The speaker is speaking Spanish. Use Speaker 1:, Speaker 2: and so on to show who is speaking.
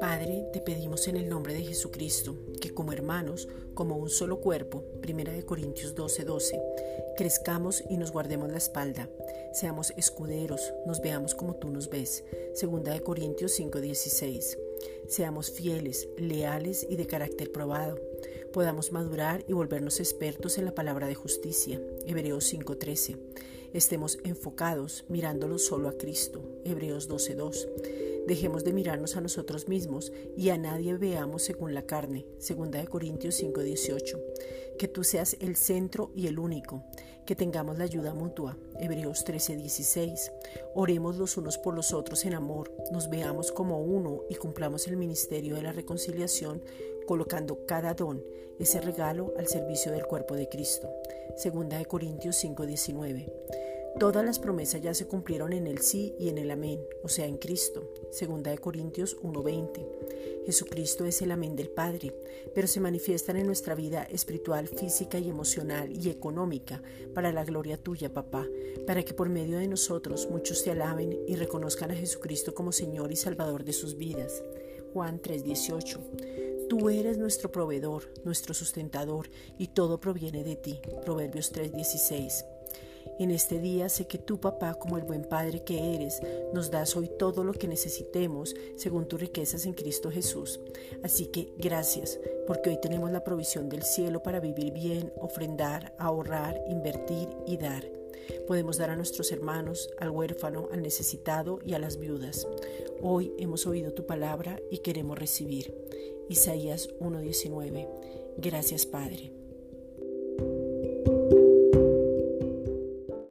Speaker 1: Padre, te pedimos en el nombre de Jesucristo que como hermanos, como un solo cuerpo, 1 Corintios 12:12, 12, crezcamos y nos guardemos la espalda, seamos escuderos, nos veamos como tú nos ves, 2 Corintios 5:16, seamos fieles, leales y de carácter probado, podamos madurar y volvernos expertos en la palabra de justicia, Hebreos 5:13, estemos enfocados mirándolo solo a Cristo, Hebreos 12:2 Dejemos de mirarnos a nosotros mismos y a nadie veamos según la carne. 2 Corintios 5:18. Que tú seas el centro y el único. Que tengamos la ayuda mutua. Hebreos 13:16. Oremos los unos por los otros en amor. Nos veamos como uno y cumplamos el ministerio de la reconciliación colocando cada don, ese regalo, al servicio del cuerpo de Cristo. 2 Corintios 5:19. Todas las promesas ya se cumplieron en el sí y en el amén, o sea, en Cristo. Segunda de Corintios 1:20. Jesucristo es el amén del Padre, pero se manifiestan en nuestra vida espiritual, física y emocional y económica para la gloria tuya, papá, para que por medio de nosotros muchos te alaben y reconozcan a Jesucristo como Señor y Salvador de sus vidas. Juan 3:18. Tú eres nuestro proveedor, nuestro sustentador, y todo proviene de ti. Proverbios 3:16. En este día sé que tú, papá, como el buen padre que eres, nos das hoy todo lo que necesitemos según tus riquezas en Cristo Jesús. Así que gracias, porque hoy tenemos la provisión del cielo para vivir bien, ofrendar, ahorrar, invertir y dar. Podemos dar a nuestros hermanos, al huérfano, al necesitado y a las viudas. Hoy hemos oído tu palabra y queremos recibir. Isaías 1:19. Gracias Padre.